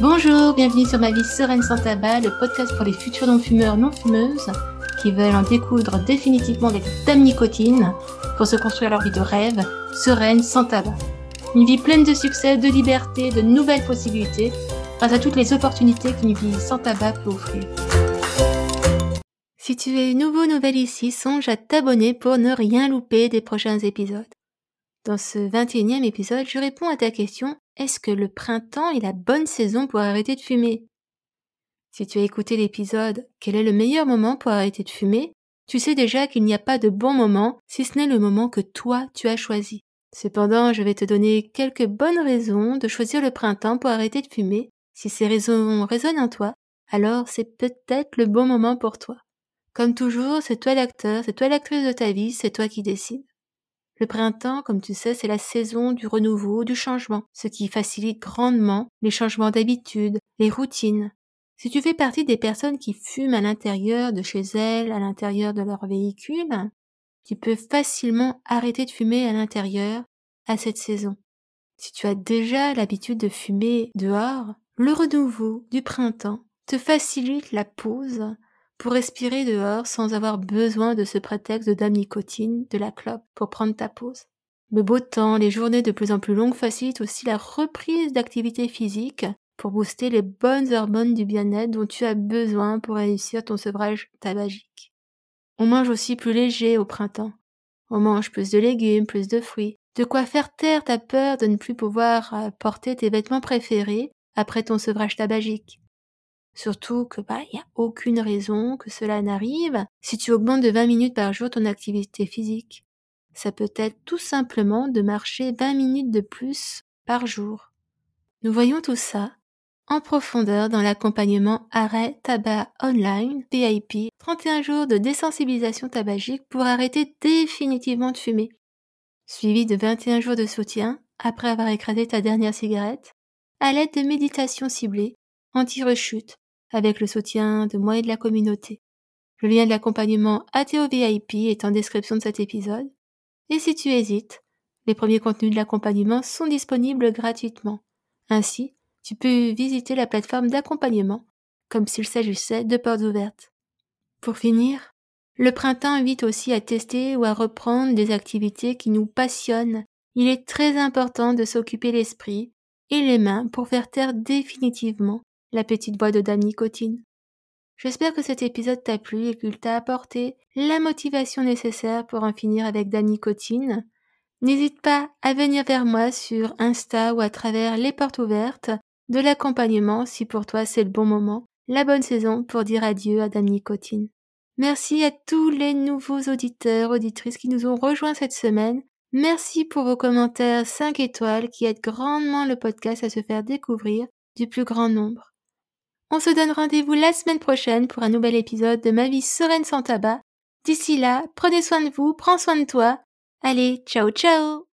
Bonjour, bienvenue sur Ma vie sereine sans tabac, le podcast pour les futurs non-fumeurs non-fumeuses qui veulent en découdre définitivement avec dame nicotine pour se construire leur vie de rêve, sereine sans tabac. Une vie pleine de succès, de liberté, de nouvelles possibilités, grâce à toutes les opportunités qu'une vie sans tabac peut offrir. Si tu es nouveau nouvelle ici, songe à t'abonner pour ne rien louper des prochains épisodes. Dans ce 21e épisode, je réponds à ta question est-ce que le printemps est la bonne saison pour arrêter de fumer? Si tu as écouté l'épisode Quel est le meilleur moment pour arrêter de fumer? Tu sais déjà qu'il n'y a pas de bon moment si ce n'est le moment que toi tu as choisi. Cependant, je vais te donner quelques bonnes raisons de choisir le printemps pour arrêter de fumer. Si ces raisons résonnent en toi, alors c'est peut-être le bon moment pour toi. Comme toujours, c'est toi l'acteur, c'est toi l'actrice de ta vie, c'est toi qui décides. Le printemps, comme tu sais, c'est la saison du renouveau, du changement, ce qui facilite grandement les changements d'habitude, les routines. Si tu fais partie des personnes qui fument à l'intérieur de chez elles, à l'intérieur de leur véhicule, tu peux facilement arrêter de fumer à l'intérieur à cette saison. Si tu as déjà l'habitude de fumer dehors, le renouveau du printemps te facilite la pause pour respirer dehors sans avoir besoin de ce prétexte de de la clope pour prendre ta pause. Le beau temps, les journées de plus en plus longues facilitent aussi la reprise d'activité physique pour booster les bonnes hormones du bien-être dont tu as besoin pour réussir ton sevrage tabagique. On mange aussi plus léger au printemps. On mange plus de légumes, plus de fruits. De quoi faire taire ta peur de ne plus pouvoir euh, porter tes vêtements préférés après ton sevrage tabagique. Surtout que bah il y a aucune raison que cela n'arrive si tu augmentes de 20 minutes par jour ton activité physique. Ça peut être tout simplement de marcher 20 minutes de plus par jour. Nous voyons tout ça en profondeur dans l'accompagnement Arrêt Tabac Online PIP 31 jours de désensibilisation tabagique pour arrêter définitivement de fumer. Suivi de 21 jours de soutien après avoir écrasé ta dernière cigarette à l'aide de méditation ciblée anti-rechute avec le soutien de moi et de la communauté. Le lien de l'accompagnement ATO VIP est en description de cet épisode. Et si tu hésites, les premiers contenus de l'accompagnement sont disponibles gratuitement. Ainsi, tu peux visiter la plateforme d'accompagnement comme s'il s'agissait de portes ouvertes. Pour finir, le printemps invite aussi à tester ou à reprendre des activités qui nous passionnent. Il est très important de s'occuper l'esprit et les mains pour faire taire définitivement la petite voix de Dame Nicotine. J'espère que cet épisode t'a plu et qu'il t'a apporté la motivation nécessaire pour en finir avec Dame Nicotine. N'hésite pas à venir vers moi sur Insta ou à travers les portes ouvertes de l'accompagnement si pour toi c'est le bon moment, la bonne saison pour dire adieu à Dame Nicotine. Merci à tous les nouveaux auditeurs, auditrices qui nous ont rejoints cette semaine. Merci pour vos commentaires 5 étoiles qui aident grandement le podcast à se faire découvrir du plus grand nombre. On se donne rendez-vous la semaine prochaine pour un nouvel épisode de Ma vie sereine sans tabac. D'ici là, prenez soin de vous, prends soin de toi. Allez, ciao ciao